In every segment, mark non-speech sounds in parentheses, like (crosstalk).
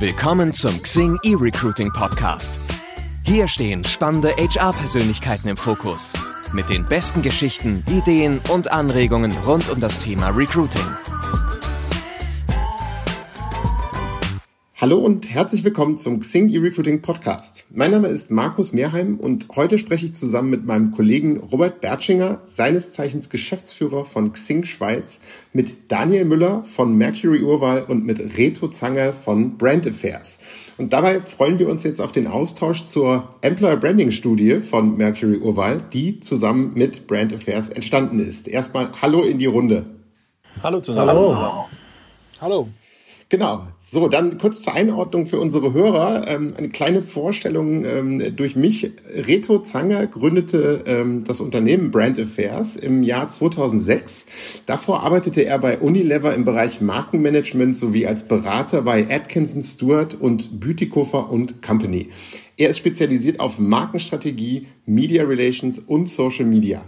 Willkommen zum Xing eRecruiting Podcast. Hier stehen spannende HR-Persönlichkeiten im Fokus. Mit den besten Geschichten, Ideen und Anregungen rund um das Thema Recruiting. Hallo und herzlich willkommen zum Xing eRecruiting Podcast. Mein Name ist Markus Mehrheim und heute spreche ich zusammen mit meinem Kollegen Robert Bertschinger, seines Zeichens Geschäftsführer von Xing Schweiz, mit Daniel Müller von Mercury Urwahl und mit Reto Zanger von Brand Affairs. Und dabei freuen wir uns jetzt auf den Austausch zur Employer Branding Studie von Mercury Urwahl, die zusammen mit Brand Affairs entstanden ist. Erstmal Hallo in die Runde. Hallo zusammen. Hallo. Hallo. Genau. So, dann kurz zur Einordnung für unsere Hörer. Ähm, eine kleine Vorstellung ähm, durch mich. Reto Zanger gründete ähm, das Unternehmen Brand Affairs im Jahr 2006. Davor arbeitete er bei Unilever im Bereich Markenmanagement sowie als Berater bei Atkinson Stewart und Bütikofer und Company. Er ist spezialisiert auf Markenstrategie, Media Relations und Social Media.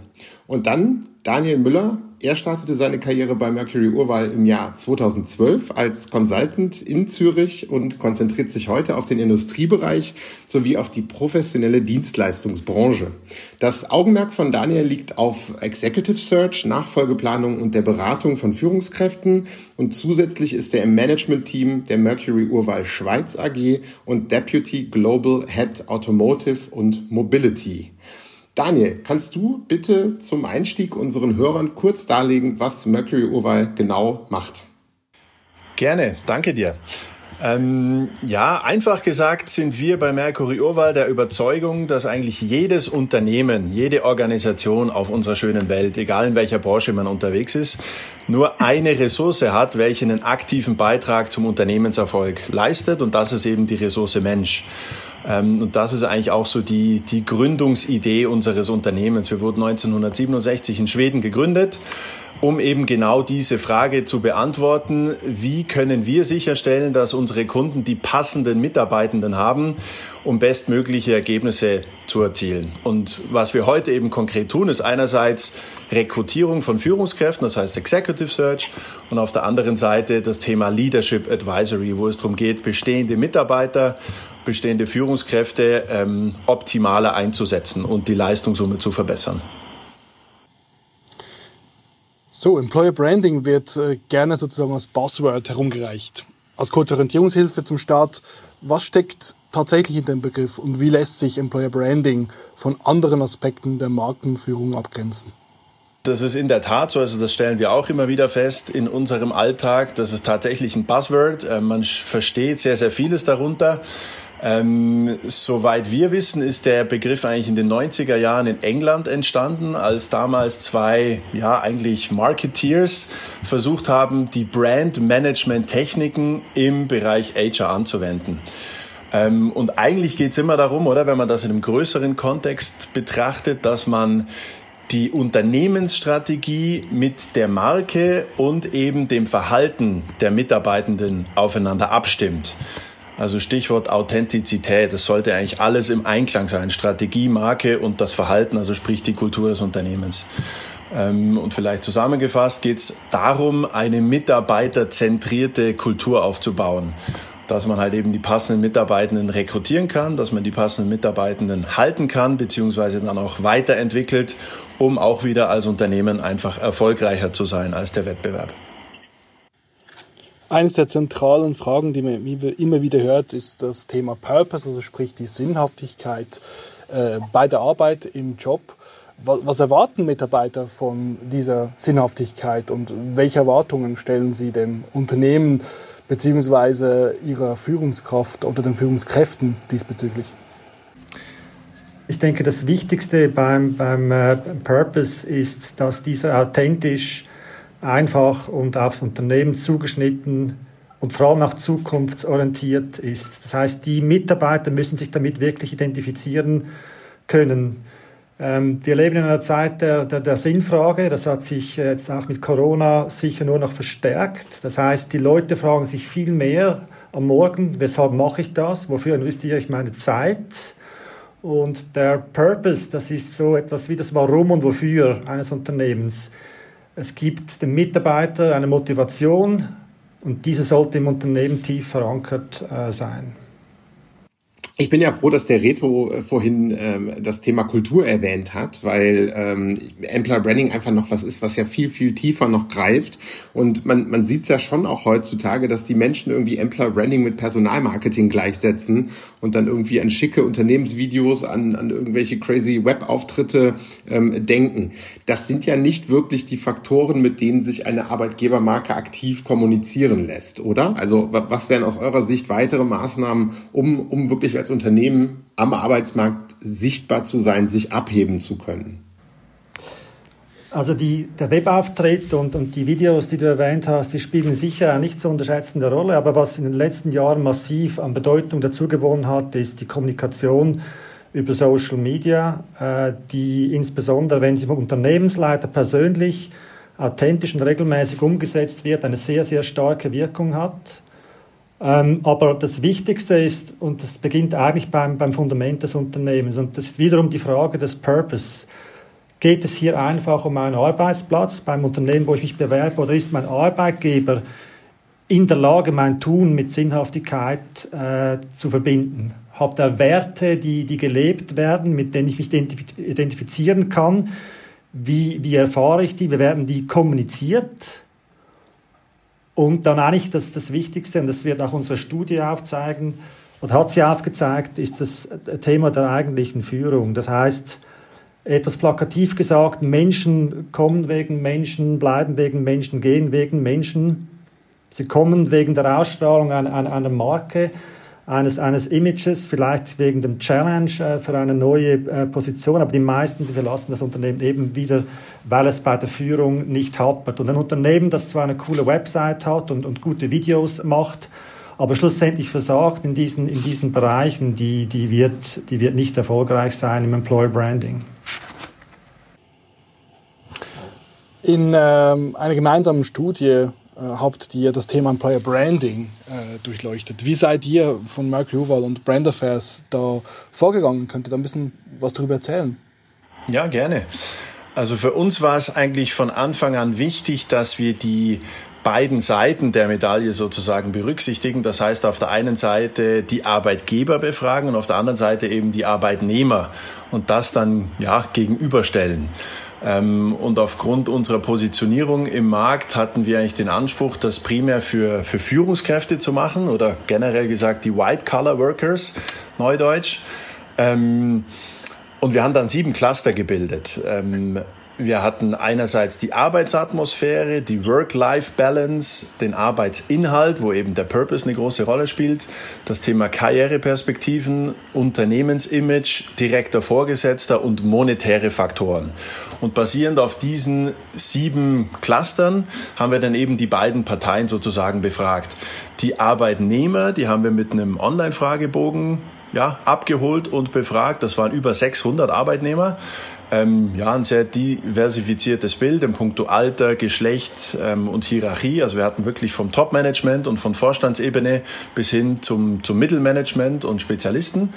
Und dann Daniel Müller, er startete seine Karriere bei Mercury Urwahl im Jahr 2012 als Consultant in Zürich und konzentriert sich heute auf den Industriebereich sowie auf die professionelle Dienstleistungsbranche. Das Augenmerk von Daniel liegt auf Executive Search, Nachfolgeplanung und der Beratung von Führungskräften und zusätzlich ist er im Management-Team der Mercury Urwahl Schweiz AG und Deputy Global Head Automotive und Mobility. Daniel, kannst du bitte zum Einstieg unseren Hörern kurz darlegen, was Mercury Oval genau macht? Gerne, danke dir. Ähm, ja, einfach gesagt sind wir bei Mercury Urwahl der Überzeugung, dass eigentlich jedes Unternehmen, jede Organisation auf unserer schönen Welt, egal in welcher Branche man unterwegs ist, nur eine Ressource hat, welche einen aktiven Beitrag zum Unternehmenserfolg leistet und das ist eben die Ressource Mensch. Ähm, und das ist eigentlich auch so die, die Gründungsidee unseres Unternehmens. Wir wurden 1967 in Schweden gegründet um eben genau diese Frage zu beantworten. Wie können wir sicherstellen, dass unsere Kunden die passenden Mitarbeitenden haben, um bestmögliche Ergebnisse zu erzielen? Und was wir heute eben konkret tun, ist einerseits Rekrutierung von Führungskräften, das heißt Executive Search, und auf der anderen Seite das Thema Leadership Advisory, wo es darum geht, bestehende Mitarbeiter, bestehende Führungskräfte ähm, optimaler einzusetzen und die Leistung somit zu verbessern. So, Employer Branding wird äh, gerne sozusagen als Buzzword herumgereicht. Als kurze Orientierungshilfe zum Start, was steckt tatsächlich in dem Begriff und wie lässt sich Employer Branding von anderen Aspekten der Markenführung abgrenzen? Das ist in der Tat so, also das stellen wir auch immer wieder fest in unserem Alltag. Das ist tatsächlich ein Buzzword. Äh, man versteht sehr, sehr vieles darunter. Ähm, soweit wir wissen, ist der Begriff eigentlich in den 90er Jahren in England entstanden, als damals zwei, ja, eigentlich Marketeers versucht haben, die Brand-Management-Techniken im Bereich HR anzuwenden. Ähm, und eigentlich geht es immer darum, oder, wenn man das in einem größeren Kontext betrachtet, dass man die Unternehmensstrategie mit der Marke und eben dem Verhalten der Mitarbeitenden aufeinander abstimmt. Also Stichwort Authentizität. Es sollte eigentlich alles im Einklang sein. Strategie, Marke und das Verhalten, also sprich die Kultur des Unternehmens. Ähm, und vielleicht zusammengefasst geht es darum, eine mitarbeiterzentrierte Kultur aufzubauen. Dass man halt eben die passenden Mitarbeitenden rekrutieren kann, dass man die passenden Mitarbeitenden halten kann, beziehungsweise dann auch weiterentwickelt, um auch wieder als Unternehmen einfach erfolgreicher zu sein als der Wettbewerb. Eines der zentralen Fragen, die man immer wieder hört, ist das Thema Purpose, also sprich die Sinnhaftigkeit äh, bei der Arbeit im Job. Was erwarten Mitarbeiter von dieser Sinnhaftigkeit und welche Erwartungen stellen sie dem Unternehmen bzw. ihrer Führungskraft oder den Führungskräften diesbezüglich? Ich denke, das Wichtigste beim, beim äh, Purpose ist, dass dieser authentisch einfach und aufs Unternehmen zugeschnitten und vor allem auch zukunftsorientiert ist. Das heißt, die Mitarbeiter müssen sich damit wirklich identifizieren können. Ähm, wir leben in einer Zeit der, der, der Sinnfrage. Das hat sich jetzt auch mit Corona sicher nur noch verstärkt. Das heißt, die Leute fragen sich viel mehr am Morgen, weshalb mache ich das? Wofür investiere ich meine Zeit? Und der Purpose, das ist so etwas wie das Warum und Wofür eines Unternehmens. Es gibt dem Mitarbeiter eine Motivation, Und diese sollte im Unternehmen tief verankert äh, sein. Ich bin ja froh, dass der Reto äh, vorhin ähm, das Thema Kultur erwähnt hat, weil ähm, Employer Branding einfach noch was ist, was ja viel, viel tiefer noch greift. Und man, man sieht es ja schon auch heutzutage, dass die Menschen irgendwie Employer Branding mit Personalmarketing gleichsetzen und dann irgendwie an schicke Unternehmensvideos, an, an irgendwelche crazy Webauftritte ähm, denken. Das sind ja nicht wirklich die Faktoren, mit denen sich eine Arbeitgebermarke aktiv kommunizieren lässt, oder? Also was wären aus eurer Sicht weitere Maßnahmen, um, um wirklich als Unternehmen am Arbeitsmarkt sichtbar zu sein, sich abheben zu können? Also die, der Webauftritt und, und die Videos, die du erwähnt hast, die spielen sicher eine nicht zu unterschätzende Rolle. Aber was in den letzten Jahren massiv an Bedeutung dazugewonnen hat, ist die Kommunikation über Social Media, äh, die insbesondere, wenn sie vom Unternehmensleiter persönlich authentisch und regelmäßig umgesetzt wird, eine sehr, sehr starke Wirkung hat. Ähm, aber das Wichtigste ist, und das beginnt eigentlich beim, beim Fundament des Unternehmens, und das ist wiederum die Frage des Purpose. Geht es hier einfach um einen Arbeitsplatz beim Unternehmen, wo ich mich bewerbe, oder ist mein Arbeitgeber in der Lage, mein Tun mit Sinnhaftigkeit äh, zu verbinden? Hat er Werte, die, die gelebt werden, mit denen ich mich identifizieren kann? Wie, wie erfahre ich die? Wie werden die kommuniziert? Und dann eigentlich das, das Wichtigste, und das wird auch unsere Studie aufzeigen, oder hat sie aufgezeigt, ist das Thema der eigentlichen Führung. Das heißt, etwas plakativ gesagt, Menschen kommen wegen Menschen, bleiben wegen Menschen, gehen wegen Menschen. Sie kommen wegen der Ausstrahlung einer, einer Marke, eines, eines Images, vielleicht wegen dem Challenge äh, für eine neue äh, Position, aber die meisten verlassen das Unternehmen eben wieder, weil es bei der Führung nicht hapert. Und ein Unternehmen, das zwar eine coole Website hat und, und gute Videos macht, aber schlussendlich versagt in diesen, in diesen Bereichen, die, die, wird, die wird nicht erfolgreich sein im Employer Branding. In ähm, einer gemeinsamen Studie äh, habt ihr das Thema Employer Branding äh, durchleuchtet. Wie seid ihr von Mercury Huval und Brand Affairs da vorgegangen? Könnt ihr da ein bisschen was darüber erzählen? Ja, gerne. Also für uns war es eigentlich von Anfang an wichtig, dass wir die beiden Seiten der Medaille sozusagen berücksichtigen. Das heißt, auf der einen Seite die Arbeitgeber befragen und auf der anderen Seite eben die Arbeitnehmer und das dann ja gegenüberstellen. Ähm, und aufgrund unserer Positionierung im Markt hatten wir eigentlich den Anspruch, das primär für, für Führungskräfte zu machen oder generell gesagt die White-Collar-Workers, Neudeutsch. Ähm, und wir haben dann sieben Cluster gebildet. Wir hatten einerseits die Arbeitsatmosphäre, die Work-Life-Balance, den Arbeitsinhalt, wo eben der Purpose eine große Rolle spielt, das Thema Karriereperspektiven, Unternehmensimage, direkter Vorgesetzter und monetäre Faktoren. Und basierend auf diesen sieben Clustern haben wir dann eben die beiden Parteien sozusagen befragt. Die Arbeitnehmer, die haben wir mit einem Online-Fragebogen ja, abgeholt und befragt. Das waren über 600 Arbeitnehmer ähm, ja, ein sehr diversifiziertes Bild in puncto Alter, Geschlecht ähm, und Hierarchie. Also wir hatten wirklich vom Top-Management und von Vorstandsebene bis hin zum, zum Mittelmanagement und Spezialisten.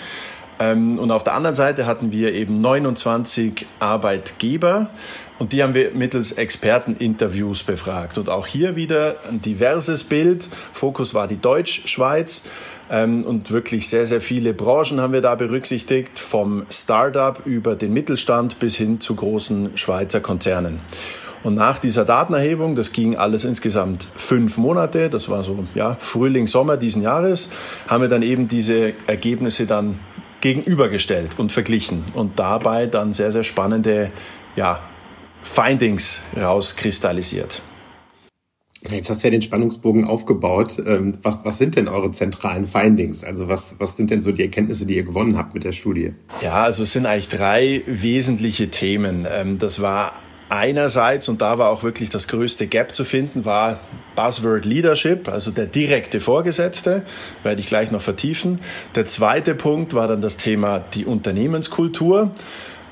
Ähm, und auf der anderen Seite hatten wir eben 29 Arbeitgeber und die haben wir mittels Experteninterviews befragt. Und auch hier wieder ein diverses Bild. Fokus war die Deutschschweiz. Ähm, und wirklich sehr, sehr viele Branchen haben wir da berücksichtigt, vom Startup über den Mittelstand bis hin zu großen Schweizer Konzernen. Und nach dieser Datenerhebung, das ging alles insgesamt fünf Monate, das war so ja, Frühling, Sommer diesen Jahres, haben wir dann eben diese Ergebnisse dann gegenübergestellt und verglichen und dabei dann sehr, sehr spannende ja, Findings rauskristallisiert. Jetzt hast du ja den Spannungsbogen aufgebaut. Ähm, was, was sind denn eure zentralen Findings? Also was, was sind denn so die Erkenntnisse, die ihr gewonnen habt mit der Studie? Ja, also es sind eigentlich drei wesentliche Themen. Ähm, das war einerseits, und da war auch wirklich das größte Gap zu finden, war Buzzword Leadership, also der direkte Vorgesetzte, werde ich gleich noch vertiefen. Der zweite Punkt war dann das Thema die Unternehmenskultur.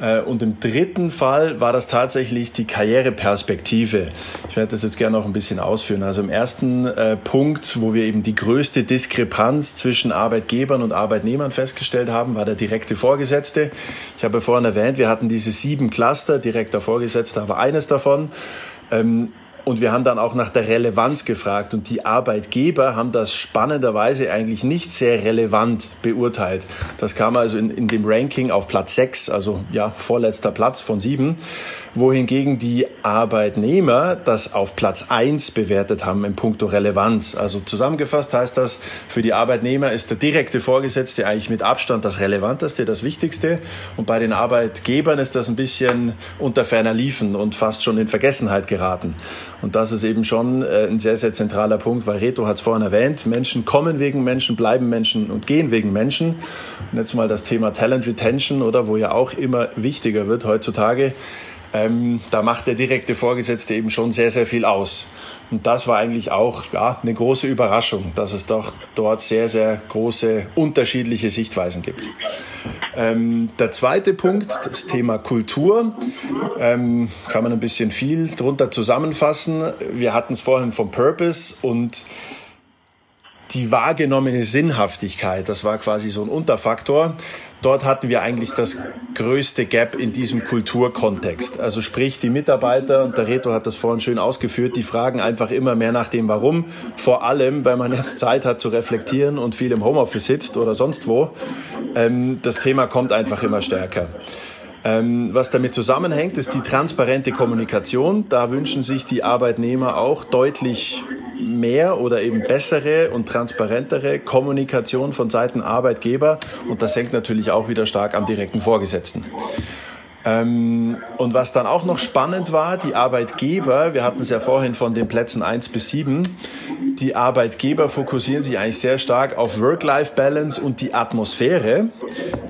Äh, und im dritten Fall war das tatsächlich die Karriereperspektive. Ich werde das jetzt gerne noch ein bisschen ausführen. Also im ersten äh, Punkt, wo wir eben die größte Diskrepanz zwischen Arbeitgebern und Arbeitnehmern festgestellt haben, war der direkte Vorgesetzte. Ich habe vorhin erwähnt, wir hatten diese sieben Cluster, direkter Vorgesetzter war eines davon. Ähm, und wir haben dann auch nach der Relevanz gefragt und die Arbeitgeber haben das spannenderweise eigentlich nicht sehr relevant beurteilt. Das kam also in, in dem Ranking auf Platz 6, also ja, vorletzter Platz von sieben wohingegen die Arbeitnehmer das auf Platz eins bewertet haben in puncto Relevanz. Also zusammengefasst heißt das, für die Arbeitnehmer ist der direkte Vorgesetzte eigentlich mit Abstand das Relevanteste, das Wichtigste. Und bei den Arbeitgebern ist das ein bisschen unter ferner Liefen und fast schon in Vergessenheit geraten. Und das ist eben schon äh, ein sehr, sehr zentraler Punkt, weil Reto hat es vorhin erwähnt, Menschen kommen wegen Menschen, bleiben Menschen und gehen wegen Menschen. Und jetzt mal das Thema Talent Retention, oder wo ja auch immer wichtiger wird heutzutage ähm, da macht der direkte Vorgesetzte eben schon sehr, sehr viel aus. Und das war eigentlich auch ja, eine große Überraschung, dass es doch dort sehr, sehr große unterschiedliche Sichtweisen gibt. Ähm, der zweite Punkt, das Thema Kultur, ähm, kann man ein bisschen viel drunter zusammenfassen. Wir hatten es vorhin vom Purpose und die wahrgenommene Sinnhaftigkeit, das war quasi so ein Unterfaktor. Dort hatten wir eigentlich das größte Gap in diesem Kulturkontext. Also sprich, die Mitarbeiter, und der Reto hat das vorhin schön ausgeführt, die fragen einfach immer mehr nach dem Warum. Vor allem, weil man jetzt Zeit hat zu reflektieren und viel im Homeoffice sitzt oder sonst wo. Ähm, das Thema kommt einfach immer stärker. Ähm, was damit zusammenhängt, ist die transparente Kommunikation. Da wünschen sich die Arbeitnehmer auch deutlich mehr oder eben bessere und transparentere Kommunikation von Seiten Arbeitgeber. Und das hängt natürlich auch wieder stark am direkten Vorgesetzten. Ähm, und was dann auch noch spannend war, die Arbeitgeber, wir hatten es ja vorhin von den Plätzen eins bis sieben, die Arbeitgeber fokussieren sich eigentlich sehr stark auf Work-Life-Balance und die Atmosphäre.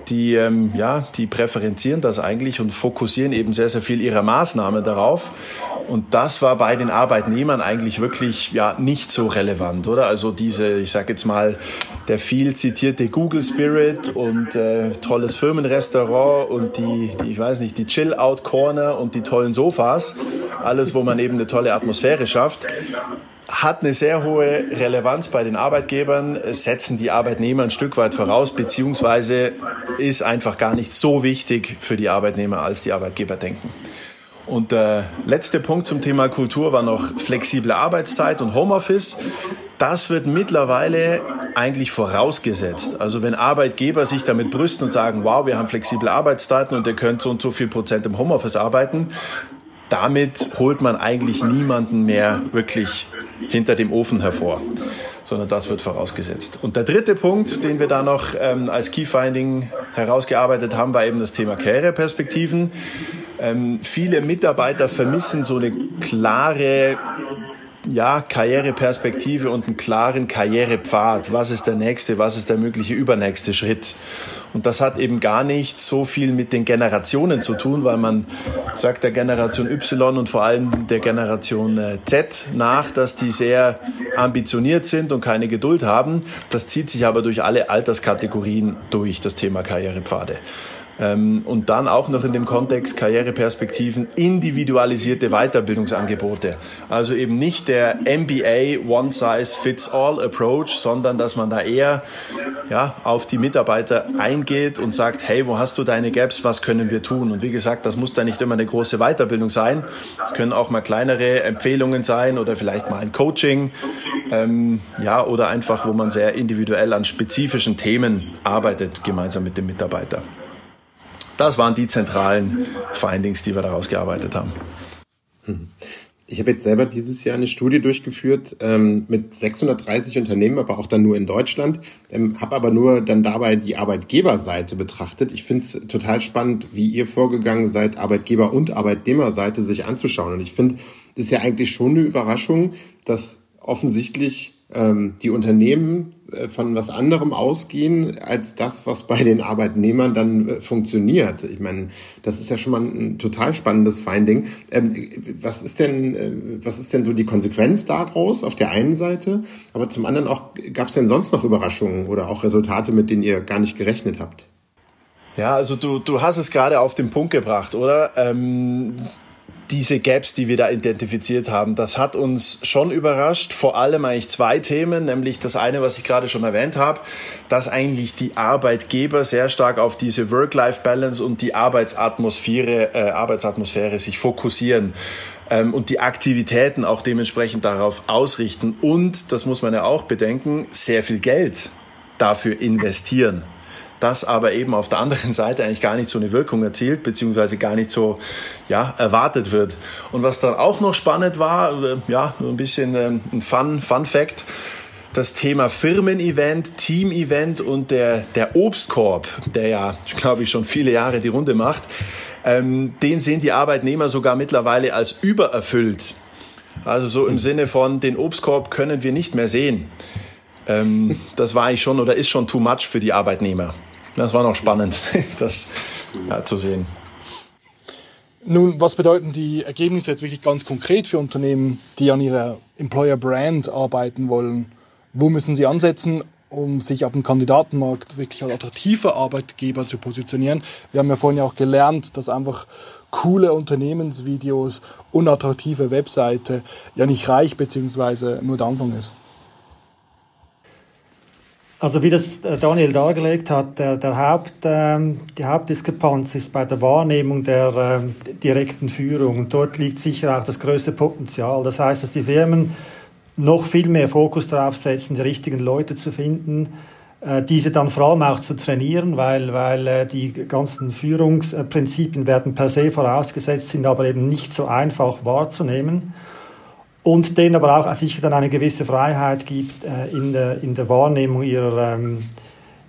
Die, ähm, ja, die präferenzieren das eigentlich und fokussieren eben sehr, sehr viel ihrer Maßnahmen darauf. Und das war bei den Arbeitnehmern eigentlich wirklich ja nicht so relevant, oder? Also diese, ich sage jetzt mal, der viel zitierte Google Spirit und äh, tolles Firmenrestaurant und die, die, ich weiß nicht, die Chill-Out Corner und die tollen Sofas, alles, wo man eben eine tolle Atmosphäre schafft hat eine sehr hohe Relevanz bei den Arbeitgebern, setzen die Arbeitnehmer ein Stück weit voraus, beziehungsweise ist einfach gar nicht so wichtig für die Arbeitnehmer, als die Arbeitgeber denken. Und der letzte Punkt zum Thema Kultur war noch flexible Arbeitszeit und Homeoffice. Das wird mittlerweile eigentlich vorausgesetzt. Also wenn Arbeitgeber sich damit brüsten und sagen, wow, wir haben flexible Arbeitszeiten und ihr könnt so und so viel Prozent im Homeoffice arbeiten, damit holt man eigentlich niemanden mehr wirklich hinter dem Ofen hervor, sondern das wird vorausgesetzt. Und der dritte Punkt, den wir da noch ähm, als Key Finding herausgearbeitet haben, war eben das Thema Karriereperspektiven. Ähm, viele Mitarbeiter vermissen so eine klare ja, Karriereperspektive und einen klaren Karrierepfad. Was ist der nächste, was ist der mögliche übernächste Schritt? Und das hat eben gar nicht so viel mit den Generationen zu tun, weil man sagt der Generation Y und vor allem der Generation äh, Z nach, dass die sehr ambitioniert sind und keine Geduld haben. Das zieht sich aber durch alle Alterskategorien durch, das Thema Karrierepfade. Ähm, und dann auch noch in dem Kontext Karriereperspektiven individualisierte Weiterbildungsangebote. Also eben nicht der MBA One Size Fits All Approach, sondern dass man da eher ja, auf die Mitarbeiter eingeht und sagt, hey, wo hast du deine Gaps, was können wir tun? Und wie gesagt, das muss da nicht immer eine große Weiterbildung sein. Es können auch mal kleinere Empfehlungen sein oder vielleicht mal ein Coaching. Ähm, ja, oder einfach, wo man sehr individuell an spezifischen Themen arbeitet, gemeinsam mit dem Mitarbeiter. Das waren die zentralen Findings, die wir daraus gearbeitet haben. Ich habe jetzt selber dieses Jahr eine Studie durchgeführt ähm, mit 630 Unternehmen, aber auch dann nur in Deutschland, ähm, habe aber nur dann dabei die Arbeitgeberseite betrachtet. Ich finde es total spannend, wie ihr vorgegangen seid, Arbeitgeber- und Arbeitnehmerseite sich anzuschauen. Und ich finde, das ist ja eigentlich schon eine Überraschung, dass offensichtlich ähm, die Unternehmen äh, von was anderem ausgehen als das, was bei den Arbeitnehmern dann äh, funktioniert. Ich meine, das ist ja schon mal ein total spannendes Finding. Ähm, was ist denn, äh, was ist denn so die Konsequenz daraus auf der einen Seite? Aber zum anderen auch, gab es denn sonst noch Überraschungen oder auch Resultate, mit denen ihr gar nicht gerechnet habt? Ja, also du, du hast es gerade auf den Punkt gebracht, oder? Ähm, diese Gaps, die wir da identifiziert haben, das hat uns schon überrascht. Vor allem eigentlich zwei Themen, nämlich das eine, was ich gerade schon erwähnt habe, dass eigentlich die Arbeitgeber sehr stark auf diese Work-Life-Balance und die Arbeitsatmosphäre, äh, Arbeitsatmosphäre sich fokussieren. ähm, und die Aktivitäten auch dementsprechend darauf ausrichten und, das muss man ja auch bedenken, sehr viel Geld dafür investieren das aber eben auf der anderen Seite eigentlich gar nicht so eine Wirkung erzielt, beziehungsweise gar nicht so ja, erwartet wird. Und was dann auch noch spannend war, äh, ja, ein bisschen ähm, ein Fun, Fun Fact, das Thema Firmen-Event, Team-Event und der, der Obstkorb, der ja, (laughs) glaube ich, schon viele Jahre die Runde macht, ähm, den sehen die Arbeitnehmer sogar mittlerweile als übererfüllt. Also so im Sinne von, den Obstkorb können wir nicht mehr sehen. Ähm, das war eigentlich schon oder ist schon too much für die Arbeitnehmer. Das war noch spannend, (laughs) das ja, zu sehen. Nun, was bedeuten die Ergebnisse jetzt wirklich ganz konkret für Unternehmen, die an ihrer Employer Brand arbeiten wollen? Wo müssen Sie ansetzen, um sich auf dem Kandidatenmarkt wirklich als attraktiver Arbeitgeber zu positionieren? Wir haben ja vorhin ja auch gelernt, dass einfach coole Unternehmensvideos, unattraktive Webseite ja nicht reich bzw. nur der Anfang ist. Also wie das äh, Daniel dargelegt hat, der, der Haupt, ähm, die Hauptdiskrepanz ist bei der Wahrnehmung der ähm, direkten Führung. Und dort liegt sicher auch das größte Potenzial. Das heißt, dass die Firmen noch viel mehr Fokus darauf setzen, die richtigen Leute zu finden, äh, diese dann vor allem auch zu trainieren, weil, weil äh, die ganzen Führungsprinzipien werden per se vorausgesetzt, sind aber eben nicht so einfach wahrzunehmen und denen aber auch sicher dann eine gewisse Freiheit gibt äh, in, der, in der Wahrnehmung ihrer, ähm,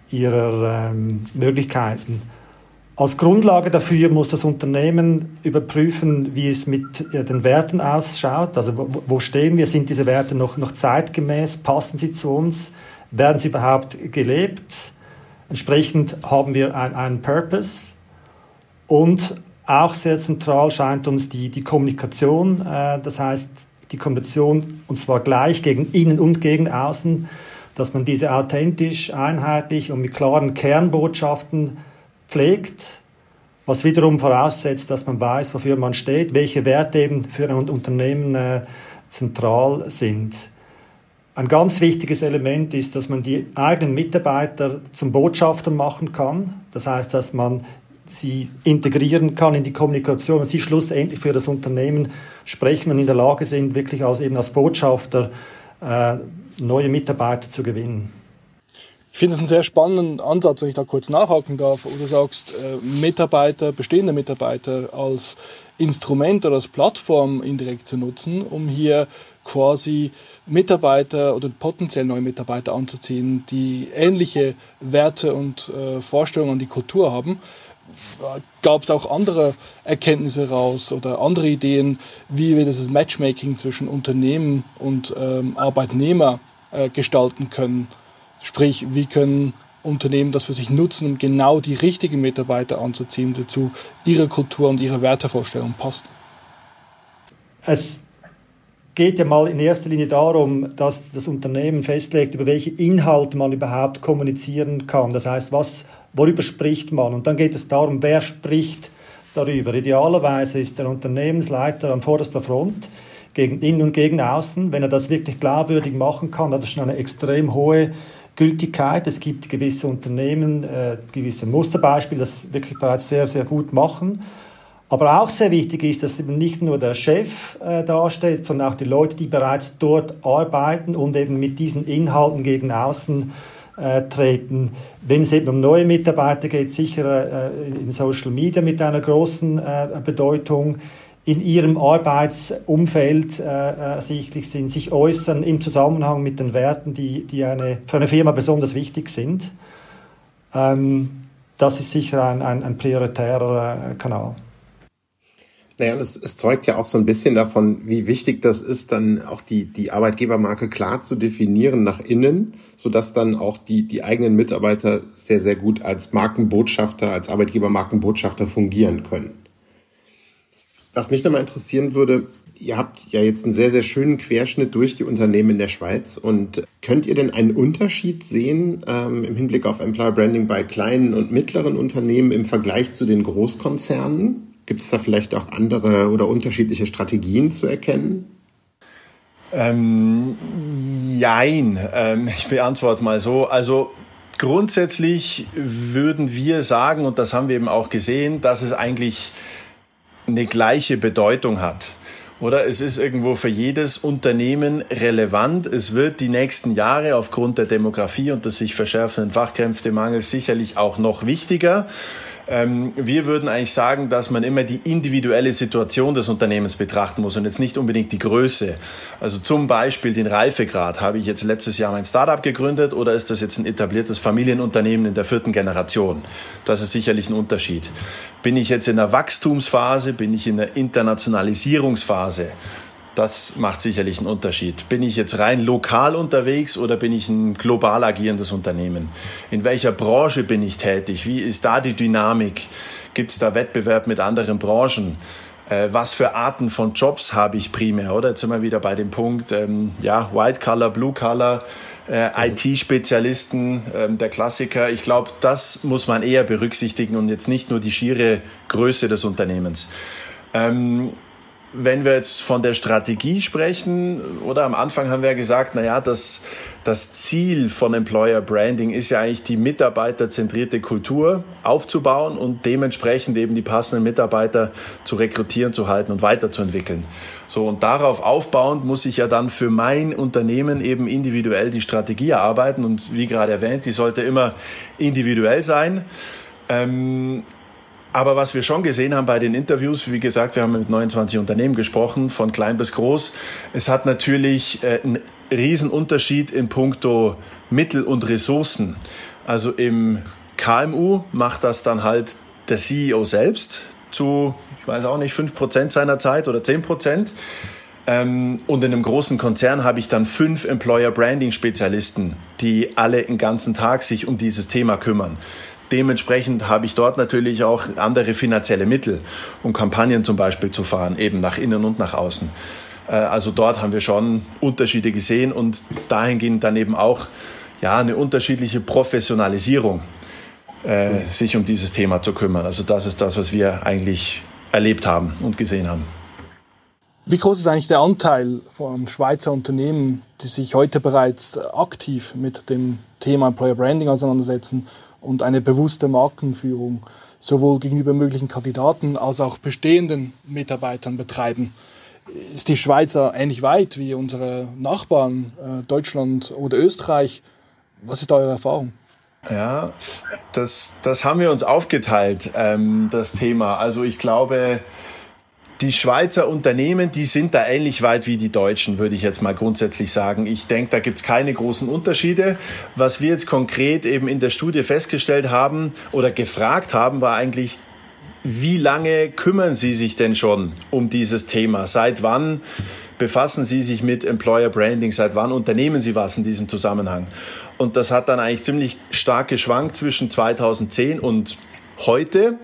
ihrer ähm, Möglichkeiten. Als Grundlage dafür muss das Unternehmen überprüfen, wie es mit äh, den Werten ausschaut. Also wo, wo stehen wir? Sind diese Werte noch, noch zeitgemäß? Passen sie zu uns? Werden sie überhaupt gelebt? Entsprechend haben wir einen Purpose. Und auch sehr zentral scheint uns die, die Kommunikation. Äh, das heißt, die Kommunikation, und zwar gleich gegen innen und gegen außen, dass man diese authentisch, einheitlich und mit klaren Kernbotschaften pflegt, was wiederum voraussetzt, dass man weiß, wofür man steht, welche Werte eben für ein Unternehmen äh, zentral sind. Ein ganz wichtiges Element ist, dass man die eigenen Mitarbeiter zum Botschafter machen kann. Das heißt, dass man sie integrieren kann in die Kommunikation und sie schlussendlich für das Unternehmen sprechen und in der Lage sind, wirklich als, eben als Botschafter äh, neue Mitarbeiter zu gewinnen. Ich finde es einen sehr spannenden Ansatz, wenn ich da kurz nachhaken darf, wo du sagst, äh, Mitarbeiter, bestehende Mitarbeiter als Instrument oder als Plattform indirekt zu nutzen, um hier quasi Mitarbeiter oder potenziell neue Mitarbeiter anzuziehen, die ähnliche Werte und äh, Vorstellungen an die Kultur haben gab es auch andere Erkenntnisse raus oder andere Ideen, wie wir dieses Matchmaking zwischen Unternehmen und ähm, Arbeitnehmer äh, gestalten können. Sprich, wie können Unternehmen das für sich nutzen, um genau die richtigen Mitarbeiter anzuziehen, die zu ihrer Kultur und ihrer Wertevorstellung passt. Es geht ja mal in erster Linie darum, dass das Unternehmen festlegt, über welche Inhalte man überhaupt kommunizieren kann. Das heißt, was worüber spricht man? Und dann geht es darum, wer spricht darüber. Idealerweise ist der Unternehmensleiter an vorderster Front gegen innen und gegen außen. Wenn er das wirklich glaubwürdig machen kann, hat er schon eine extrem hohe Gültigkeit. Es gibt gewisse Unternehmen, äh, gewisse Musterbeispiele, das wirklich bereits sehr, sehr gut machen. Aber auch sehr wichtig ist, dass eben nicht nur der Chef äh, dasteht, sondern auch die Leute, die bereits dort arbeiten und eben mit diesen Inhalten gegen außen treten. Wenn es eben um neue Mitarbeiter geht, sicher äh, in Social Media mit einer großen äh, Bedeutung in ihrem Arbeitsumfeld äh, ersichtlich sind, sich äußern im Zusammenhang mit den Werten, die, die eine, für eine Firma besonders wichtig sind. Ähm, das ist sicher ein, ein, ein prioritärer äh, Kanal. Naja, es, es zeugt ja auch so ein bisschen davon, wie wichtig das ist, dann auch die, die Arbeitgebermarke klar zu definieren nach innen, sodass dann auch die, die eigenen Mitarbeiter sehr, sehr gut als Markenbotschafter, als Arbeitgebermarkenbotschafter fungieren können. Was mich nochmal interessieren würde, ihr habt ja jetzt einen sehr, sehr schönen Querschnitt durch die Unternehmen in der Schweiz. Und könnt ihr denn einen Unterschied sehen ähm, im Hinblick auf Employer Branding bei kleinen und mittleren Unternehmen im Vergleich zu den Großkonzernen? Gibt es da vielleicht auch andere oder unterschiedliche Strategien zu erkennen? Ähm, jein, ähm, (laughs) ich beantworte mal so. Also grundsätzlich würden wir sagen, und das haben wir eben auch gesehen, dass es eigentlich eine gleiche Bedeutung hat. Oder es ist irgendwo für jedes Unternehmen relevant. Es wird die nächsten Jahre aufgrund der Demografie und des sich verschärfenden Fachkräftemangels sicherlich auch noch wichtiger. Ähm, wir würden eigentlich sagen, dass man immer die individuelle Situation des Unternehmens betrachten muss und jetzt nicht unbedingt die Größe. Also zum Beispiel den Reifegrad. Habe ich jetzt letztes Jahr mein Startup gegründet oder ist das jetzt ein etabliertes Familienunternehmen in der vierten Generation? Das ist sicherlich ein Unterschied. Bin ich jetzt in der Wachstumsphase? Bin ich in der Internationalisierungsphase? Das macht sicherlich einen Unterschied. Bin ich jetzt rein lokal unterwegs oder bin ich ein global agierendes Unternehmen? In welcher Branche bin ich tätig? Wie ist da die Dynamik? Gibt es da Wettbewerb mit anderen Branchen? Äh, was für Arten von Jobs habe ich primär? Oder jetzt sind wir wieder bei dem Punkt, ähm, ja, White Color, Blue Color, äh, IT-Spezialisten, ähm, der Klassiker. Ich glaube, das muss man eher berücksichtigen und jetzt nicht nur die schiere Größe des Unternehmens. Ähm, wenn wir jetzt von der Strategie sprechen, oder am Anfang haben wir ja gesagt, na ja, das, das Ziel von Employer Branding ist ja eigentlich die mitarbeiterzentrierte Kultur aufzubauen und dementsprechend eben die passenden Mitarbeiter zu rekrutieren, zu halten und weiterzuentwickeln. So, und darauf aufbauend muss ich ja dann für mein Unternehmen eben individuell die Strategie erarbeiten und wie gerade erwähnt, die sollte immer individuell sein. Ähm, aber was wir schon gesehen haben bei den Interviews, wie gesagt, wir haben mit 29 Unternehmen gesprochen, von klein bis groß. Es hat natürlich äh, einen Riesenunterschied in puncto Mittel und Ressourcen. Also im KMU macht das dann halt der CEO selbst zu, ich weiß auch nicht, 5% seiner Zeit oder 10%. Ähm, und in einem großen Konzern habe ich dann fünf Employer Branding Spezialisten, die alle den ganzen Tag sich um dieses Thema kümmern. Dementsprechend habe ich dort natürlich auch andere finanzielle Mittel, um Kampagnen zum Beispiel zu fahren, eben nach innen und nach außen. Äh, also dort haben wir schon Unterschiede gesehen und dahingehend dann eben auch ja, eine unterschiedliche Professionalisierung, äh, sich um dieses Thema zu kümmern. Also das ist das, was wir eigentlich erlebt haben und gesehen haben. Wie groß ist eigentlich der Anteil von Schweizer Unternehmen, die sich heute bereits aktiv mit dem Thema Employer Branding auseinandersetzen und eine bewusste Markenführung sowohl gegenüber möglichen Kandidaten als auch bestehenden Mitarbeitern betreiben. Ist die Schweiz ähnlich weit wie unsere Nachbarn äh, Deutschland oder Österreich? Was ist eure Erfahrung? Ja, das, das haben wir uns aufgeteilt, ähm, das Thema. Also ich glaube, die Schweizer Unternehmen, die sind da ähnlich weit wie die Deutschen, würde ich jetzt mal grundsätzlich sagen. Ich denke, da gibt es keine großen Unterschiede. Was wir jetzt konkret eben in der Studie festgestellt haben oder gefragt haben, war eigentlich, wie lange kümmern Sie sich denn schon um dieses Thema? Seit wann befassen Sie sich mit Employer Branding? Seit wann unternehmen Sie was in diesem Zusammenhang? Und das hat dann eigentlich ziemlich stark geschwankt zwischen 2010 und heute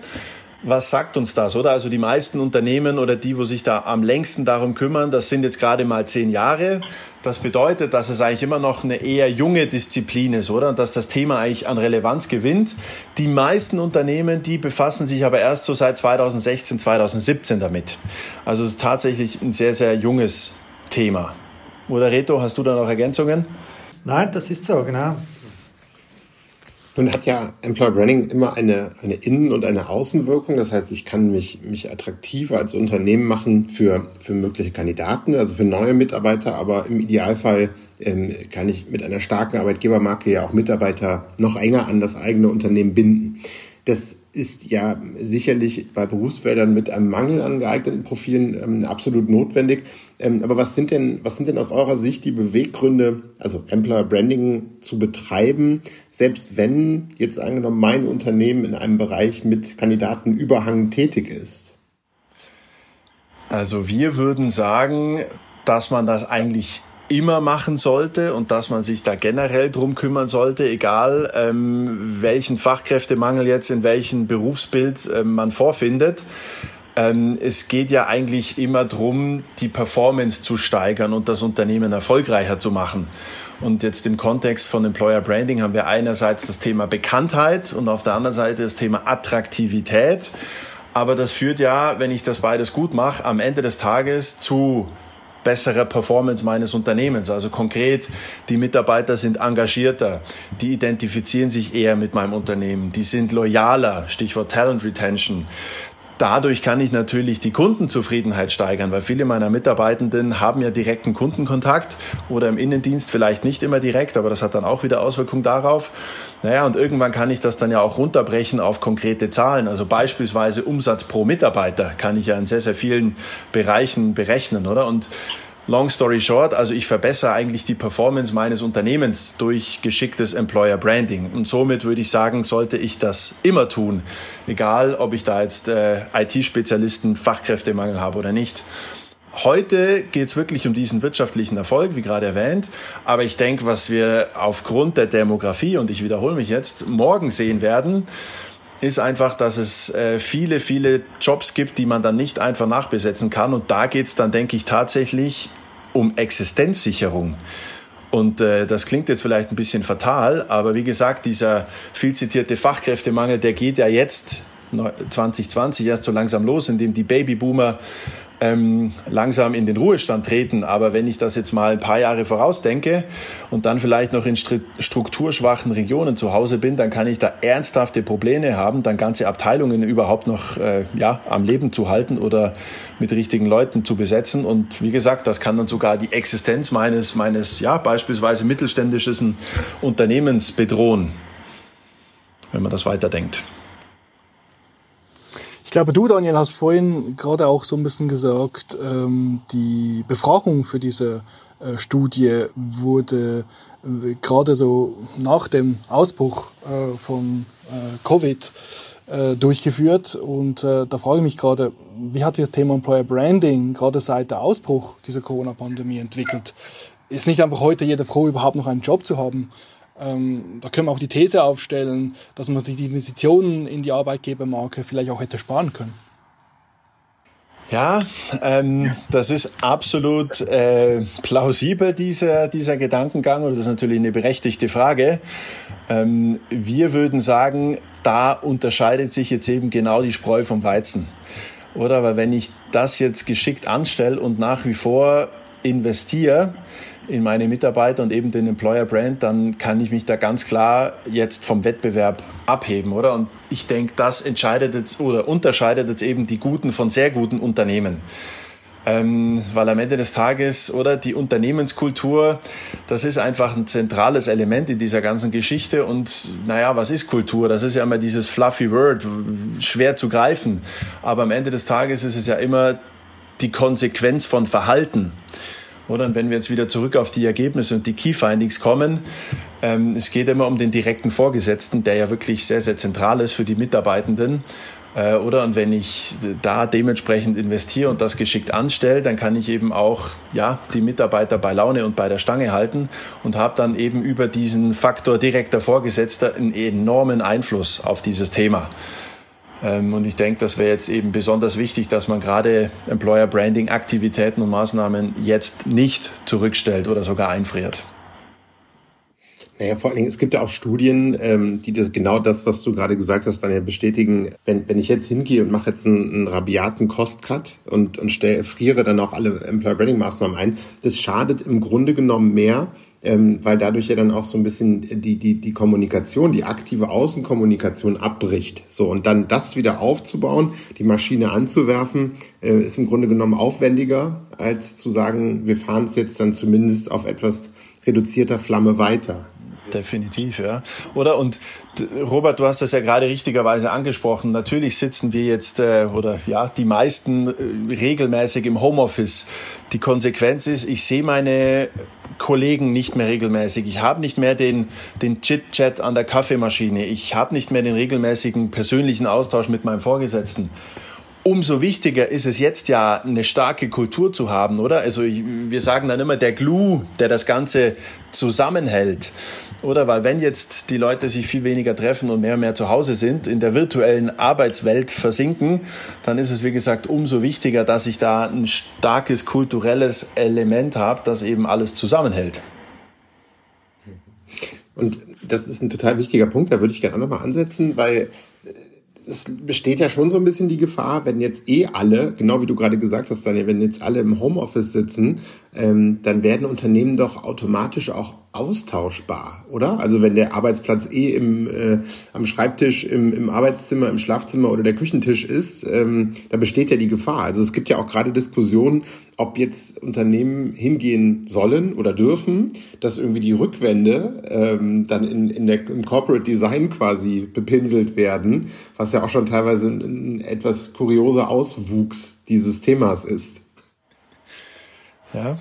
was sagt uns das, oder? Also die meisten Unternehmen oder die, wo sich da am längsten darum kümmern, das sind jetzt gerade mal zehn Jahre. Das bedeutet, dass es eigentlich immer noch eine eher junge Disziplin ist, oder? Und dass das Thema eigentlich an Relevanz gewinnt. Die meisten Unternehmen, die befassen sich aber erst so seit 2016, 2017 damit. Also es ist tatsächlich ein sehr, sehr junges Thema. Oder Reto, hast du da noch Ergänzungen? Nein, das ist so, genau. Nun hat ja Employer Branding immer eine, eine Innen- und eine Außenwirkung. Das heißt, ich kann mich, mich attraktiver als Unternehmen machen für, für mögliche Kandidaten, also für neue Mitarbeiter, aber im Idealfall ähm, kann ich mit einer starken Arbeitgebermarke ja auch Mitarbeiter noch enger an das eigene Unternehmen binden. Das ist ja sicherlich bei Berufsfeldern mit einem Mangel an geeigneten Profilen ähm, absolut notwendig. Ähm, aber was sind denn, was sind denn aus eurer Sicht die Beweggründe, also Employer Branding zu betreiben, selbst wenn jetzt angenommen mein Unternehmen in einem Bereich mit Kandidatenüberhang tätig ist? Also wir würden sagen, dass man das eigentlich immer machen sollte und dass man sich da generell drum kümmern sollte, egal ähm, welchen Fachkräftemangel jetzt in welchem Berufsbild äh, man vorfindet. Ähm, es geht ja eigentlich immer drum, die Performance zu steigern und das Unternehmen erfolgreicher zu machen. Und jetzt im Kontext von Employer Branding haben wir einerseits das Thema Bekanntheit und auf der anderen Seite das Thema Attraktivität. Aber das führt ja, wenn ich das beides gut mache, am Ende des Tages zu bessere Performance meines Unternehmens. Also konkret, die Mitarbeiter sind engagierter, die identifizieren sich eher mit meinem Unternehmen, die sind loyaler, Stichwort Talent Retention. Dadurch kann ich natürlich die Kundenzufriedenheit steigern, weil viele meiner Mitarbeitenden haben ja direkten Kundenkontakt oder im Innendienst vielleicht nicht immer direkt, aber das hat dann auch wieder Auswirkungen darauf. Naja, und irgendwann kann ich das dann ja auch runterbrechen auf konkrete Zahlen. Also beispielsweise Umsatz pro Mitarbeiter kann ich ja in sehr, sehr vielen Bereichen berechnen, oder? Und Long story short, also ich verbessere eigentlich die Performance meines Unternehmens durch geschicktes Employer Branding. Und somit würde ich sagen, sollte ich das immer tun, egal ob ich da jetzt äh, IT-Spezialisten, Fachkräftemangel habe oder nicht. Heute geht es wirklich um diesen wirtschaftlichen Erfolg, wie gerade erwähnt. Aber ich denke, was wir aufgrund der Demografie, und ich wiederhole mich jetzt, morgen sehen werden, ist einfach, dass es äh, viele, viele Jobs gibt, die man dann nicht einfach nachbesetzen kann. Und da geht es dann, denke ich, tatsächlich um Existenzsicherung. Und äh, das klingt jetzt vielleicht ein bisschen fatal, aber wie gesagt, dieser viel zitierte Fachkräftemangel, der geht ja jetzt 2020 erst so langsam los, indem die Babyboomer ähm, langsam in den Ruhestand treten. Aber wenn ich das jetzt mal ein paar Jahre vorausdenke und dann vielleicht noch in strukturschwachen Regionen zu Hause bin, dann kann ich da ernsthafte Probleme haben, dann ganze Abteilungen überhaupt noch äh, ja, am Leben zu halten oder mit richtigen Leuten zu besetzen. Und wie gesagt, das kann dann sogar die Existenz meines, meines ja, beispielsweise mittelständischen Unternehmens bedrohen, wenn man das weiterdenkt. Ich glaube, du, Daniel, hast vorhin gerade auch so ein bisschen gesagt, ähm, die Befragung für diese äh, Studie wurde äh, gerade so nach dem Ausbruch äh, von Covid durchgeführt. Und da frage ich mich gerade, wie hat sich das Thema Employer Branding gerade seit der Ausbruch dieser Corona-Pandemie entwickelt? Ist nicht einfach heute jeder froh, überhaupt noch einen Job zu haben? Ähm, da können wir auch die These aufstellen, dass man sich die Investitionen in die Arbeitgebermarke vielleicht auch hätte sparen können. Ja, ähm, das ist absolut äh, plausibel, dieser, dieser Gedankengang, und das ist natürlich eine berechtigte Frage. Ähm, wir würden sagen, da unterscheidet sich jetzt eben genau die Spreu vom Weizen. Oder? Weil wenn ich das jetzt geschickt anstelle und nach wie vor investiere, in meine Mitarbeiter und eben den Employer Brand, dann kann ich mich da ganz klar jetzt vom Wettbewerb abheben, oder? Und ich denke, das entscheidet jetzt oder unterscheidet jetzt eben die guten von sehr guten Unternehmen. Ähm, weil am Ende des Tages oder die Unternehmenskultur, das ist einfach ein zentrales Element in dieser ganzen Geschichte. Und naja, was ist Kultur? Das ist ja immer dieses fluffy Word, schwer zu greifen. Aber am Ende des Tages ist es ja immer die Konsequenz von Verhalten. Oder? Und wenn wir jetzt wieder zurück auf die Ergebnisse und die Key Findings kommen, ähm, es geht immer um den direkten Vorgesetzten, der ja wirklich sehr, sehr zentral ist für die Mitarbeitenden. Äh, oder? Und wenn ich da dementsprechend investiere und das geschickt anstelle, dann kann ich eben auch ja, die Mitarbeiter bei Laune und bei der Stange halten und habe dann eben über diesen Faktor direkter Vorgesetzter einen enormen Einfluss auf dieses Thema. Ähm, und ich denke, das wäre jetzt eben besonders wichtig, dass man gerade Employer Branding Aktivitäten und Maßnahmen jetzt nicht zurückstellt oder sogar einfriert. Naja, vor allen Dingen, es gibt ja auch Studien, ähm, die das, genau das, was du gerade gesagt hast, dann ja bestätigen. Wenn, wenn ich jetzt hingehe und mache jetzt einen, einen rabiaten Cost-Cut und, und stelle, friere dann auch alle Employer Branding Maßnahmen ein, das schadet im Grunde genommen mehr, ähm, weil dadurch ja dann auch so ein bisschen die, die, die Kommunikation, die aktive Außenkommunikation abbricht. So, und dann das wieder aufzubauen, die Maschine anzuwerfen, äh, ist im Grunde genommen aufwendiger, als zu sagen, wir fahren es jetzt dann zumindest auf etwas reduzierter Flamme weiter. Definitiv, ja. Oder und Robert, du hast das ja gerade richtigerweise angesprochen. Natürlich sitzen wir jetzt äh, oder ja die meisten äh, regelmäßig im Homeoffice. Die Konsequenz ist, ich sehe meine Kollegen nicht mehr regelmäßig. Ich habe nicht mehr den den Chit-Chat an der Kaffeemaschine. Ich habe nicht mehr den regelmäßigen persönlichen Austausch mit meinem Vorgesetzten umso wichtiger ist es jetzt ja, eine starke Kultur zu haben, oder? Also wir sagen dann immer der Glue, der das Ganze zusammenhält. Oder weil wenn jetzt die Leute sich viel weniger treffen und mehr und mehr zu Hause sind, in der virtuellen Arbeitswelt versinken, dann ist es, wie gesagt, umso wichtiger, dass ich da ein starkes kulturelles Element habe, das eben alles zusammenhält. Und das ist ein total wichtiger Punkt, da würde ich gerne auch nochmal ansetzen, weil es besteht ja schon so ein bisschen die Gefahr, wenn jetzt eh alle, genau wie du gerade gesagt hast, Daniel, wenn jetzt alle im Homeoffice sitzen, ähm, dann werden Unternehmen doch automatisch auch austauschbar, oder? Also wenn der Arbeitsplatz eh im, äh, am Schreibtisch, im, im Arbeitszimmer, im Schlafzimmer oder der Küchentisch ist, ähm, da besteht ja die Gefahr. Also es gibt ja auch gerade Diskussionen, ob jetzt Unternehmen hingehen sollen oder dürfen, dass irgendwie die Rückwände ähm, dann in, in der, im Corporate Design quasi bepinselt werden, was ja auch schon teilweise ein, ein etwas kurioser Auswuchs dieses Themas ist. Ja,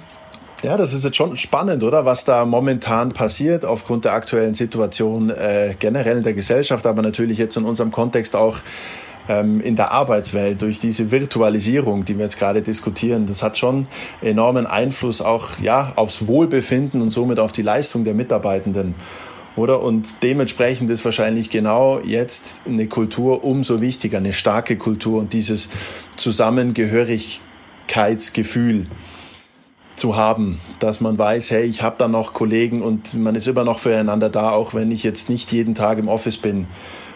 ja, das ist jetzt schon spannend, oder? Was da momentan passiert aufgrund der aktuellen Situation äh, generell in der Gesellschaft, aber natürlich jetzt in unserem Kontext auch ähm, in der Arbeitswelt durch diese Virtualisierung, die wir jetzt gerade diskutieren. Das hat schon enormen Einfluss auch ja aufs Wohlbefinden und somit auf die Leistung der Mitarbeitenden. Oder? Und dementsprechend ist wahrscheinlich genau jetzt eine Kultur umso wichtiger, eine starke Kultur und dieses Zusammengehörigkeitsgefühl zu haben, dass man weiß, hey, ich habe da noch Kollegen und man ist immer noch füreinander da, auch wenn ich jetzt nicht jeden Tag im Office bin.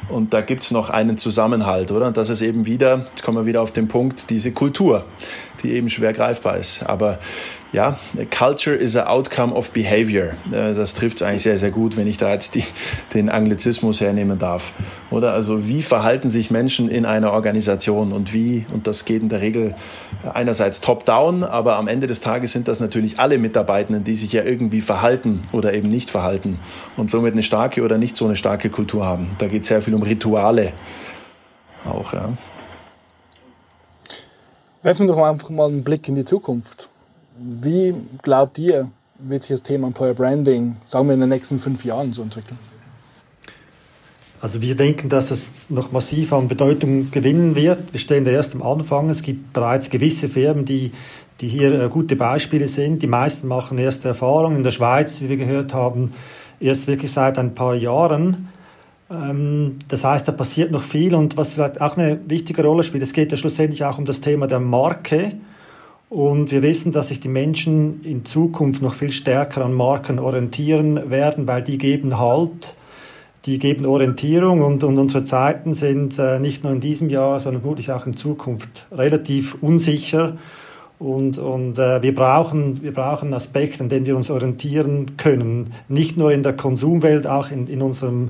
Und da gibt's noch einen Zusammenhalt, oder? Und das ist eben wieder, jetzt kommen wir wieder auf den Punkt, diese Kultur, die eben schwer greifbar ist. Aber ja, Culture is a outcome of behavior. Äh, das trifft es eigentlich sehr, sehr gut, wenn ich da jetzt die, den Anglizismus hernehmen darf. Oder also wie verhalten sich Menschen in einer Organisation und wie, und das geht in der Regel einerseits top-down, aber am Ende des Tages sind das natürlich alle Mitarbeitenden, die sich ja irgendwie verhalten oder eben nicht verhalten und somit eine starke oder nicht so eine starke Kultur haben. Da geht sehr viel um Rituale auch, ja. Werfen wir doch einfach mal einen Blick in die Zukunft. Wie glaubt ihr, wird sich das Thema Employer Branding, sagen wir, in den nächsten fünf Jahren so entwickeln? Also wir denken, dass es noch massiv an Bedeutung gewinnen wird. Wir stehen da erst am Anfang. Es gibt bereits gewisse Firmen, die, die hier äh, gute Beispiele sind. Die meisten machen erste Erfahrungen. In der Schweiz, wie wir gehört haben, erst wirklich seit ein paar Jahren. Ähm, das heißt, da passiert noch viel. Und was vielleicht auch eine wichtige Rolle spielt, es geht ja schlussendlich auch um das Thema der Marke. Und wir wissen, dass sich die Menschen in Zukunft noch viel stärker an Marken orientieren werden, weil die geben Halt, die geben Orientierung und, und unsere Zeiten sind äh, nicht nur in diesem Jahr, sondern wirklich auch in Zukunft relativ unsicher. Und, und äh, wir, brauchen, wir brauchen Aspekte, an denen wir uns orientieren können. Nicht nur in der Konsumwelt, auch in, in unserem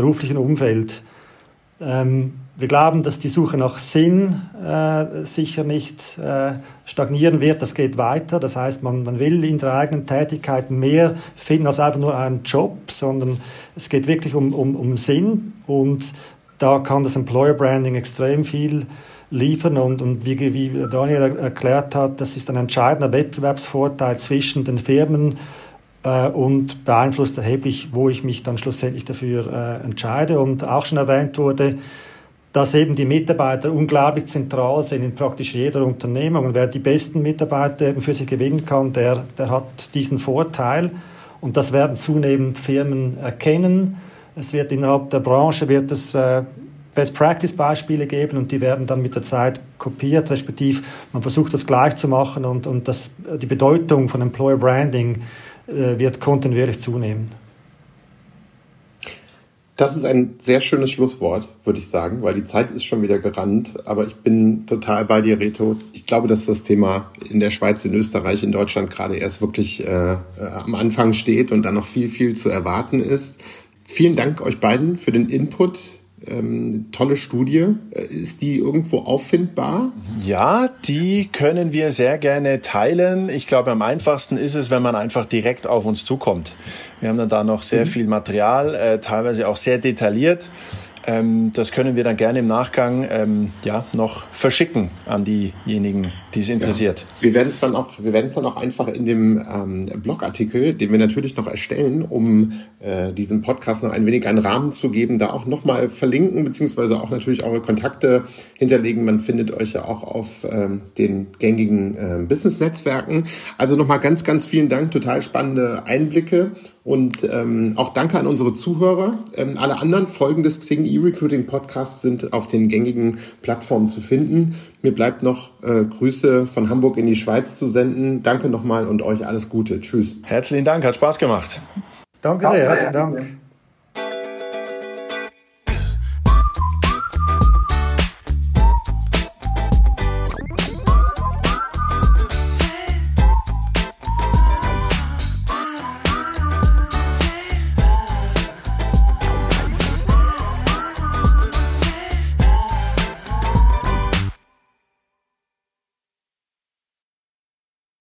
beruflichen Umfeld. Ähm, wir glauben, dass die Suche nach Sinn äh, sicher nicht äh, stagnieren wird. Das geht weiter. Das heißt, man, man will in der eigenen Tätigkeit mehr finden als einfach nur einen Job, sondern es geht wirklich um, um, um Sinn. Und da kann das Employer Branding extrem viel liefern. Und, und wie, wie Daniel erklärt hat, das ist ein entscheidender Wettbewerbsvorteil zwischen den Firmen äh, und beeinflusst erheblich, wo ich mich dann schlussendlich dafür äh, entscheide. Und auch schon erwähnt wurde, dass eben die Mitarbeiter unglaublich zentral sind in praktisch jeder Unternehmung. Und wer die besten Mitarbeiter eben für sich gewinnen kann, der, der hat diesen Vorteil. Und das werden zunehmend Firmen erkennen. Es wird innerhalb der Branche wird es äh, Best Practice Beispiele geben und die werden dann mit der Zeit kopiert, respektive man versucht das gleich zu machen und, und das, die Bedeutung von Employer Branding wird kontinuierlich zunehmen. Das ist ein sehr schönes Schlusswort, würde ich sagen, weil die Zeit ist schon wieder gerannt. Aber ich bin total bei dir, Reto. Ich glaube, dass das Thema in der Schweiz, in Österreich, in Deutschland gerade erst wirklich äh, äh am Anfang steht und dann noch viel, viel zu erwarten ist. Vielen Dank euch beiden für den Input ähm, tolle Studie. Äh, ist die irgendwo auffindbar? Ja, die können wir sehr gerne teilen. Ich glaube, am einfachsten ist es, wenn man einfach direkt auf uns zukommt. Wir haben dann da noch sehr mhm. viel Material, äh, teilweise auch sehr detailliert. Ähm, das können wir dann gerne im Nachgang ähm, ja, noch verschicken an diejenigen, die es interessiert. Ja. Wir werden es dann auch, wir werden es dann auch einfach in dem ähm, Blogartikel, den wir natürlich noch erstellen, um äh, diesem Podcast noch ein wenig einen Rahmen zu geben, da auch nochmal verlinken, beziehungsweise auch natürlich eure Kontakte hinterlegen. Man findet euch ja auch auf ähm, den gängigen äh, Business-Netzwerken. Also nochmal ganz, ganz vielen Dank, total spannende Einblicke und ähm, auch danke an unsere Zuhörer. Ähm, alle anderen Folgen des Xing E-Recruiting Podcasts sind auf den gängigen Plattformen zu finden. Mir bleibt noch äh, Grüße von Hamburg in die Schweiz zu senden. Danke nochmal und euch alles Gute. Tschüss. Herzlichen Dank, hat Spaß gemacht. Danke sehr, herzlichen Dank.